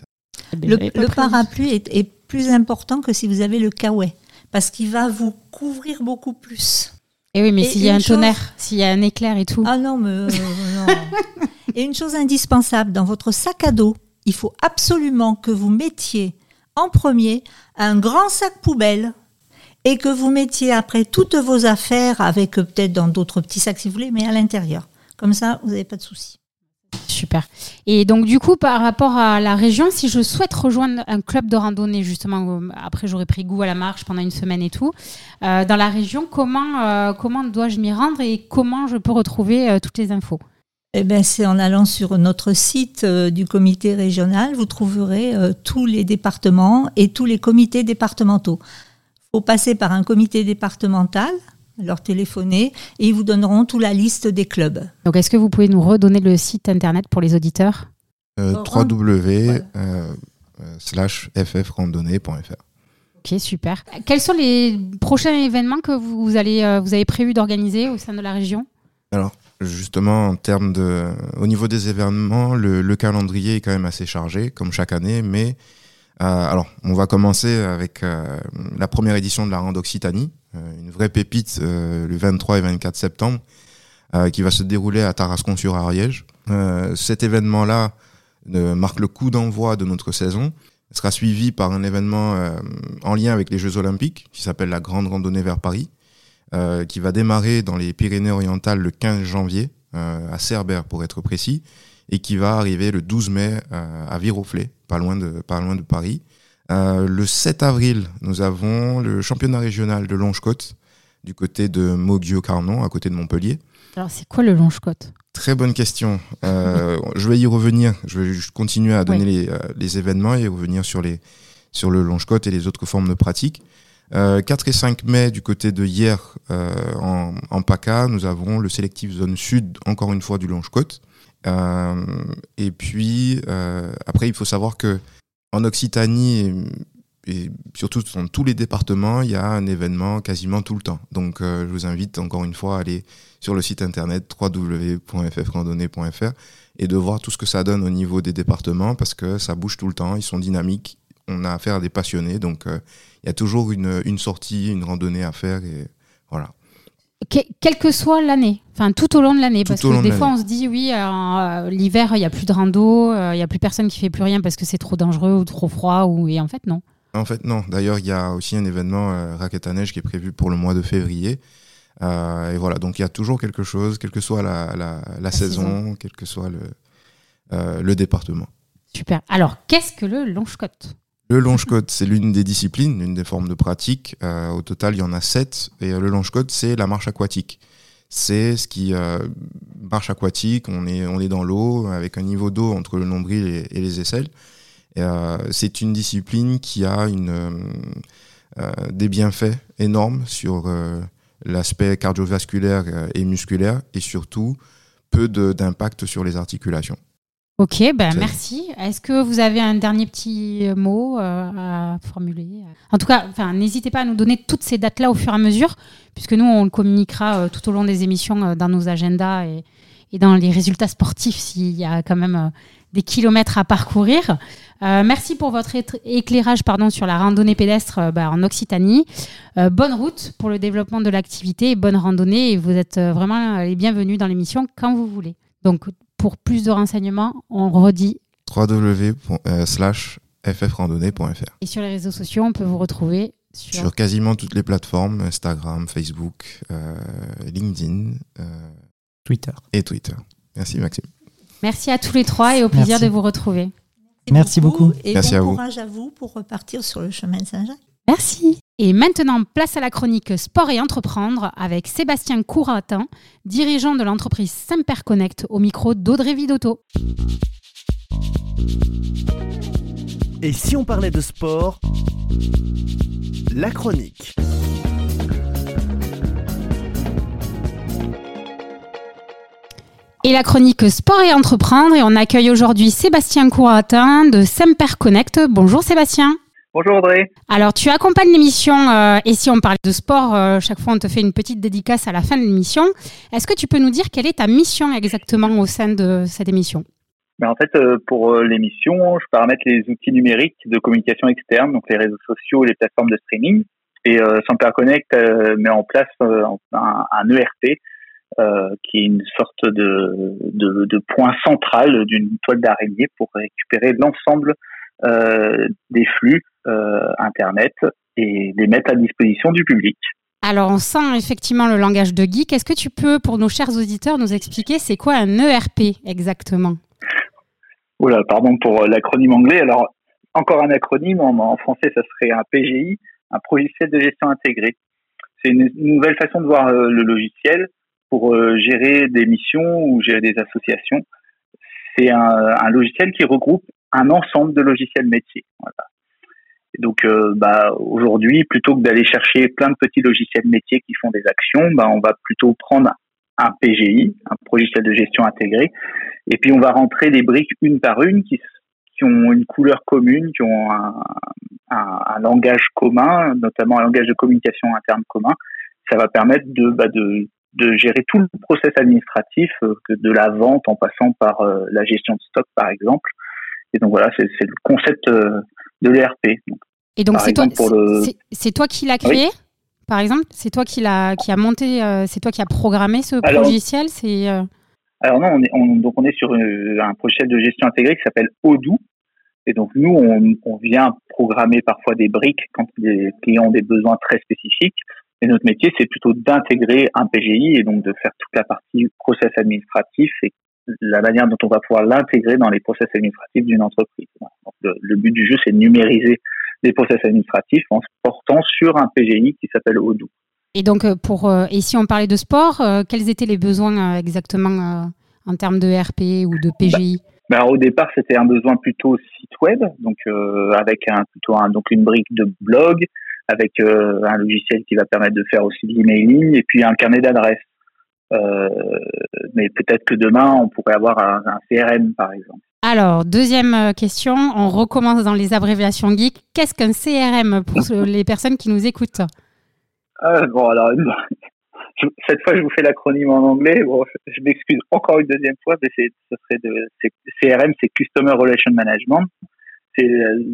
Le, le parapluie est, est, plus important que si vous avez le kawaii, parce qu'il va vous couvrir beaucoup plus. Et oui, mais s'il y a un chose... tonnerre, s'il y a un éclair et tout. Ah non, mais euh, non. Et une chose indispensable, dans votre sac à dos, il faut absolument que vous mettiez en premier un grand sac poubelle et que vous mettiez après toutes vos affaires avec euh, peut-être dans d'autres petits sacs si vous voulez, mais à l'intérieur. Comme ça, vous n'avez pas de soucis. Super. Et donc du coup, par rapport à la région, si je souhaite rejoindre un club de randonnée, justement, euh, après j'aurais pris goût à la marche pendant une semaine et tout, euh, dans la région, comment, euh, comment dois-je m'y rendre et comment je peux retrouver toutes les infos? Eh ben, c'est en allant sur notre site du comité régional, vous trouverez tous les départements et tous les comités départementaux. Il faut passer par un comité départemental, leur téléphoner et ils vous donneront toute la liste des clubs. Donc, est-ce que vous pouvez nous redonner le site internet pour les auditeurs? Euh, www. slash ffrandonnée.fr. Ok, super. Quels sont les prochains événements que vous, allez, euh, vous avez prévu d'organiser au sein de la région? Alors, justement, en termes de, au niveau des événements, le, le, calendrier est quand même assez chargé, comme chaque année, mais euh, alors, on va commencer avec euh, la première édition de la Rande Occitanie, euh, une vraie pépite le 23 et 24 septembre, qui va se dérouler à Tarascon-sur-Ariège. cet événement-là marque le coup d'envoi de notre saison. Il sera suivi par un événement en lien avec les Jeux Olympiques, qui s'appelle la Grande Randonnée vers Paris. Euh, qui va démarrer dans les Pyrénées-Orientales le 15 janvier, euh, à Cerbère pour être précis, et qui va arriver le 12 mai euh, à Viroflay, pas loin de, pas loin de Paris. le 7 avril, nous avons le championnat régional de Longe-Côte, du côté de Moguio-Carnon, à côté de Montpellier. Alors, c'est quoi le Longe-Côte? Très bonne question. Euh, je vais y revenir. Je vais juste continuer à donner ouais. les, euh, les, événements et revenir sur, les, sur le Longe-Côte et les autres formes de pratique. Euh, 4 et 5 mai, du côté de hier, euh, en, en, PACA, nous avons le sélectif zone sud, encore une fois, du Longe-Côte. Euh, et puis, euh, après, il faut savoir que en Occitanie, et, surtout dans tous les départements, il y a un événement quasiment tout le temps. Donc, euh, je vous invite encore une fois à aller sur le site internet www.ffrandonnée.fr et de voir tout ce que ça donne au niveau des départements parce que ça bouge tout le temps, ils sont dynamiques, on a affaire à des passionnés, donc il y a toujours une, une, sortie, une randonnée à faire et voilà. Que, quelle que soit l'année, enfin tout au long de l'année, parce que des fois on se dit oui, euh, l'hiver il n'y a plus de rando, il euh, n'y a plus personne qui fait plus rien parce que c'est trop dangereux ou trop froid, ou... et en fait non. En fait non, d'ailleurs il y a aussi un événement euh, raquette à neige qui est prévu pour le mois de février. et voilà, donc il y a toujours quelque chose, quelle que soit la, la, la, la saison, saison, quel que soit le, le département. Super. Alors, qu'est-ce que le longe-côte le longe-côte, c'est l'une des disciplines, l'une des formes de pratique. Euh, au total, il y en a sept. Et le longe-côte, c'est la marche aquatique. C'est ce qui euh, marche aquatique. On est, on est dans l'eau avec un niveau d'eau entre le nombril et, les aisselles. Euh, c'est une discipline qui a une, euh, des bienfaits énormes sur euh, l'aspect cardiovasculaire et musculaire et surtout peu d'impact sur les articulations. Ok, ben merci. Est-ce que vous avez un dernier petit mot euh, à formuler? En tout cas, n'hésitez pas à nous donner toutes ces dates-là au fur et à mesure, puisque nous, on le communiquera euh, tout au long des émissions euh, dans nos agendas et, et, dans les résultats sportifs s'il y a quand même euh, des kilomètres à parcourir. merci pour votre éclairage pardon, sur la randonnée pédestre bah, en Occitanie. bonne route pour le développement de l'activité et bonne randonnée. Et vous êtes vraiment les bienvenus dans l'émission quand vous voulez. Donc, pour plus de renseignements, on redit www.ffrandonnée.fr. Et sur les réseaux sociaux, on peut vous retrouver sur, sur quasiment toutes les plateformes Instagram, Facebook, euh, LinkedIn, euh, Twitter. Et Twitter. Merci Maxime. Merci à tous les trois et au plaisir Merci. de vous retrouver. Merci beaucoup. beaucoup. Et Merci bon à vous. courage à vous pour repartir sur le chemin de Saint-Jacques. Merci. Et maintenant, place à la chronique Sport et Entreprendre avec Sébastien Couratin, dirigeant de l'entreprise Semper Connect, au micro d'Audrey Vidotto. Et si on parlait de sport La chronique. Et la chronique Sport et Entreprendre, et on accueille aujourd'hui Sébastien Couratin de Semper Connect. Bonjour Sébastien. Bonjour Audrey. Alors tu accompagnes l'émission euh, et si on parle de sport, euh, chaque fois on te fait une petite dédicace à la fin de l'émission. Est-ce que tu peux nous dire quelle est ta mission exactement au sein de cette émission? Ben En fait, euh, pour l'émission, je paramètre les outils numériques de communication externe, donc les réseaux sociaux, les plateformes de streaming. Et Semper Connect met en place un, un ERP qui est une sorte de, de, de point central d'une toile d'araignée pour récupérer l'ensemble euh, des flux euh, Internet et les mettre à disposition du public. Alors, on sent effectivement le langage de geek. Est-ce que tu peux, pour nos chers auditeurs, nous expliquer c'est quoi un ERP exactement? Oula, pardon pour l'acronyme anglais. Alors, encore un acronyme, en, français, ça serait un PGI, un logiciel de gestion intégré. C'est une, nouvelle façon de voir euh, le logiciel pour gérer des missions ou gérer des associations. C'est un, un, logiciel qui regroupe un ensemble de logiciels métiers. Voilà. Donc, euh, bah, aujourd'hui, plutôt que d'aller chercher plein de petits logiciels métiers qui font des actions, bah, on va plutôt prendre un PGI, un logiciel de gestion intégré, et puis on va rentrer les briques une par une qui, qui ont une couleur commune, qui ont un, un, un, langage commun, notamment un langage de communication interne commun. Ça va permettre de, bah, de, de gérer tout le process administratif, euh, de la vente en passant par euh, la gestion de stock, par exemple, et donc voilà, c'est le concept euh, de l'ERP. Et donc c'est toi, qui l'as créé par exemple? C'est toi qui l'a qui a monté, euh, c'est toi qui a programmé ce logiciel? C'est euh alors non, on est, on, donc on est sur un projet de gestion intégrée qui s'appelle Odoo. Et donc nous, on, on, vient programmer parfois des briques quand les clients ont des besoins très spécifiques. Et notre métier, c'est plutôt d'intégrer un PGI et donc de faire toute la partie process administratif et la manière dont on va pouvoir l'intégrer dans les process administratifs d'une entreprise. le, but du jeu, c'est de numériser les process administratifs en se portant sur un PGI qui s'appelle Odoo. Et donc, euh, pour, euh, et si on parlait de sport, euh, quels étaient les besoins exactement en termes de RP ou de PGI bah, bah, Au départ, c'était un besoin plutôt site web, donc avec un, plutôt un, donc une brique de blog, avec un logiciel qui va permettre de faire aussi de l'emailing, et puis un carnet d'adresses. Euh, mais peut-être que demain, on pourrait avoir un, CRM, par exemple. Alors, deuxième euh, question, on recommence dans les abréviations geek. Qu'est-ce qu'un CRM pour les personnes qui nous écoutent? Euh, Bon, alors, cette fois, je vous fais l'acronyme en anglais. Bon, je m'excuse encore une deuxième fois, mais c'est, ce serait de, CRM, c'est Customer Relation Management. C'est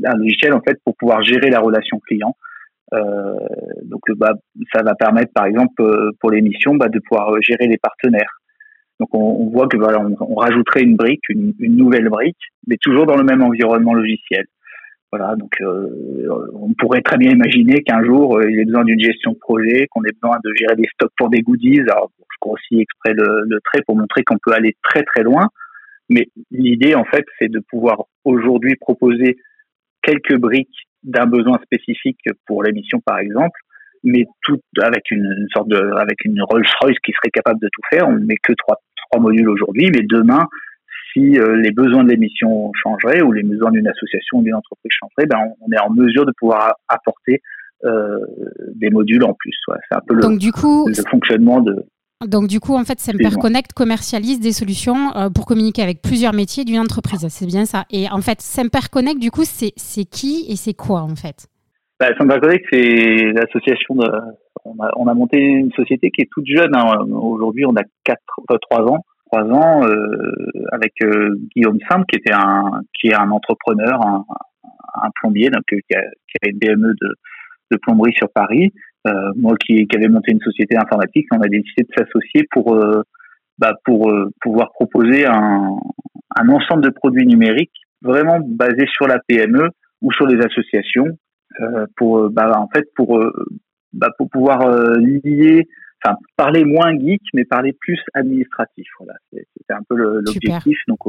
un logiciel, en fait, pour pouvoir gérer la relation client. Euh, donc bah, ça va permettre par exemple euh, pour l'émission bah, de pouvoir euh, gérer les partenaires. Donc on, on voit que voilà, on, on, rajouterait une brique, une, une, nouvelle brique, mais toujours dans le même environnement logiciel. Voilà, donc euh, on pourrait très bien imaginer qu'un jour il y ait besoin d'une gestion de projet, qu'on ait besoin de gérer des stocks pour des goodies. Alors je grossis exprès le, le trait pour montrer qu'on peut aller très très loin. Mais l'idée en fait, c'est de pouvoir aujourd'hui proposer quelques briques d'un besoin spécifique pour l'émission, par exemple, mais tout avec une, sorte de, avec une Rolls-Royce qui serait capable de tout faire. On ne met que trois, trois modules aujourd'hui, mais demain, si euh, les besoins de l'émission changeraient ou les besoins d'une association ou d'une entreprise changeraient, ben on, est en mesure de pouvoir apporter euh, des modules en plus. C'est un peu le, Donc, du coup, le fonctionnement de. Donc du coup, en fait, Semper Connect commercialise des solutions euh, pour communiquer avec plusieurs métiers d'une entreprise. C'est bien ça. Et en fait, Semper Connect, du coup, c'est qui et c'est quoi en fait? Bah, Semper Connect, c'est l'association de... On a, on a, monté une société qui est toute jeune. Hein. Aujourd'hui, on a quatre, euh, trois ans, trois ans euh, avec Guillaume Simple, qui était un, qui est un entrepreneur, un, un plombier, donc qui a, qui a une BME de, de plomberie sur Paris. Euh, moi qui, qui avait monté une société informatique, on a décidé de s'associer pour euh, bah, pour euh, pouvoir proposer un, un ensemble de produits numériques vraiment basés sur la PME ou sur les associations pour bah, en fait pour bah, pour pouvoir lier enfin parler moins geek mais parler plus administratif voilà c'était un peu l'objectif donc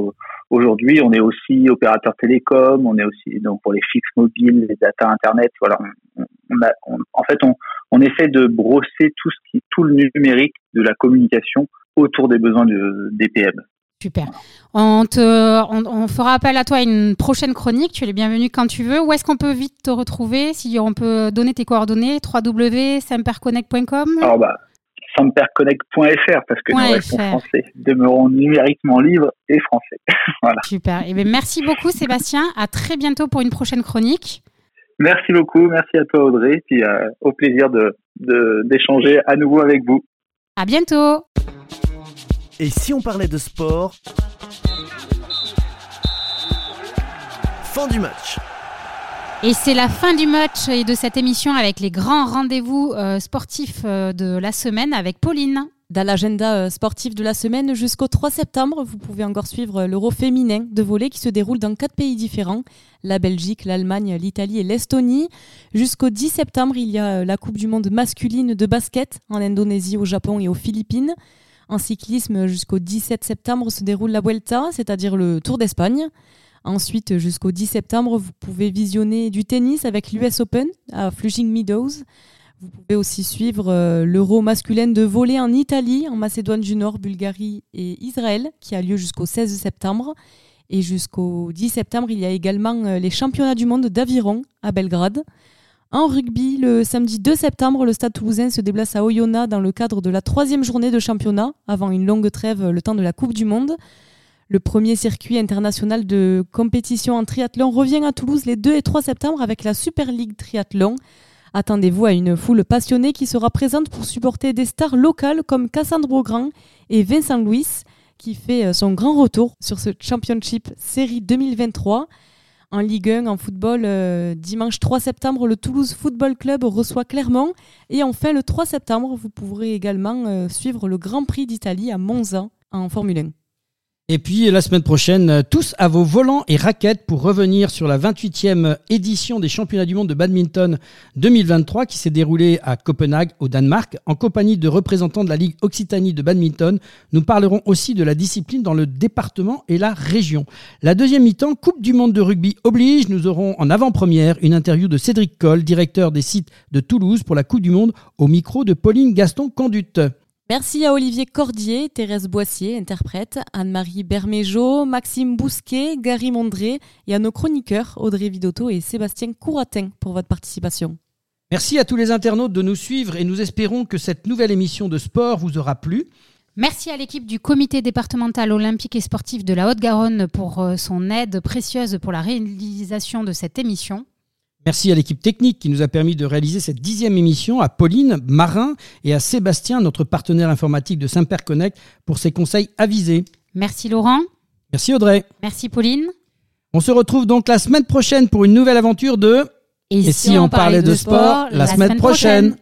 aujourd'hui on est aussi opérateur télécom on est aussi donc pour les fixes mobiles les data internet voilà on, a, en fait on, on essaie de brosser tout ce qui tout le numérique de la communication autour des besoins de, des PM. Super. On, te, on, fera appel à toi à une prochaine chronique. Tu es bienvenue quand tu veux. Où est-ce qu'on peut vite te retrouver? Si on peut donner tes coordonnées, www.semperconnect.com Alors bah, samperconnect.fr parce que nous restons français. Demeurons numériquement libres et français. voilà. Super. Et eh bien, merci beaucoup Sébastien. À très bientôt pour une prochaine chronique. Merci beaucoup. Merci à toi Audrey. Puis euh, au plaisir de d'échanger à nouveau avec vous. À bientôt. Et si on parlait de sport? Fin du match. Et c'est la fin du match et de cette émission avec les grands rendez-vous euh, sportifs euh, de la semaine avec Pauline. Dans l'agenda euh, sportif de la semaine, jusqu'au 3 septembre, vous pouvez encore suivre l'Euro féminin de volley qui se déroule dans quatre pays différents la Belgique, l'Allemagne, l'Italie et l'Estonie. Jusqu'au 10 septembre, il y a la Coupe du monde masculine de basket en Indonésie, au Japon et aux Philippines. En cyclisme, jusqu'au 17 septembre se déroule la Vuelta, c'est-à-dire le Tour d'Espagne. Ensuite, jusqu'au 10 septembre, vous pouvez visionner du tennis avec l'US Open à Flushing Meadows. Vous pouvez aussi suivre euh, l'Euro masculin de volley en Italie, en Macédoine du Nord, Bulgarie et Israël, qui a lieu jusqu'au 16 septembre. Et jusqu'au 10 septembre, il y a également euh, les championnats du monde d'aviron à Belgrade. En rugby, le samedi 2 septembre, le Stade toulousain se déplace à Oyonnax dans le cadre de la troisième journée de championnat, avant une longue trêve le temps de la Coupe du Monde. Le premier circuit international de compétition en triathlon revient à Toulouse les 2 et 3 septembre avec la Super League Triathlon. Attendez-vous à une foule passionnée qui sera présente pour supporter des stars locales comme Cassandre Grand et Vincent Louis, qui fait euh, son grand retour sur ce Championship Série 2023. En Ligue 1, en football, euh, dimanche 3 septembre, le Toulouse Football Club reçoit Clermont. Et enfin, le 3 septembre, vous pourrez également euh, suivre le Grand Prix d'Italie à Monza en Formule 1. Et puis la semaine prochaine, euh, tous à vos volants et raquettes pour revenir sur la 28e édition des championnats du monde de badminton 2023 qui s'est déroulée à Copenhague au Danemark en compagnie de représentants de la Ligue Occitanie de badminton. Nous parlerons aussi de la discipline dans le département et la région. La deuxième mi-temps, Coupe du monde de rugby oblige, nous aurons en avant-première une interview de Cédric Coll, directeur des sites de Toulouse pour la Coupe du monde au micro de Pauline Gaston Conduite. Merci à Olivier Cordier, Thérèse Boissier, interprète, Anne-Marie Berméjo, Maxime Bousquet, Gary Mondré et à nos chroniqueurs Audrey Vidotto et Sébastien Couratin pour votre participation. Merci à tous les internautes de nous suivre et nous espérons que cette nouvelle émission de sport vous aura plu. Merci à l'équipe du comité départemental olympique et sportif de la Haute-Garonne pour euh, son aide précieuse pour la réalisation de cette émission. Merci à l'équipe technique qui nous a permis de réaliser cette dixième émission, à Pauline, Marin et à Sébastien, notre partenaire informatique de Saint-Père Connect, pour ses conseils avisés. Merci Laurent. Merci Audrey. Merci Pauline. On se retrouve donc la semaine prochaine pour une nouvelle aventure de... Et, si, on, parlait, de sport, la, semaine, prochaine.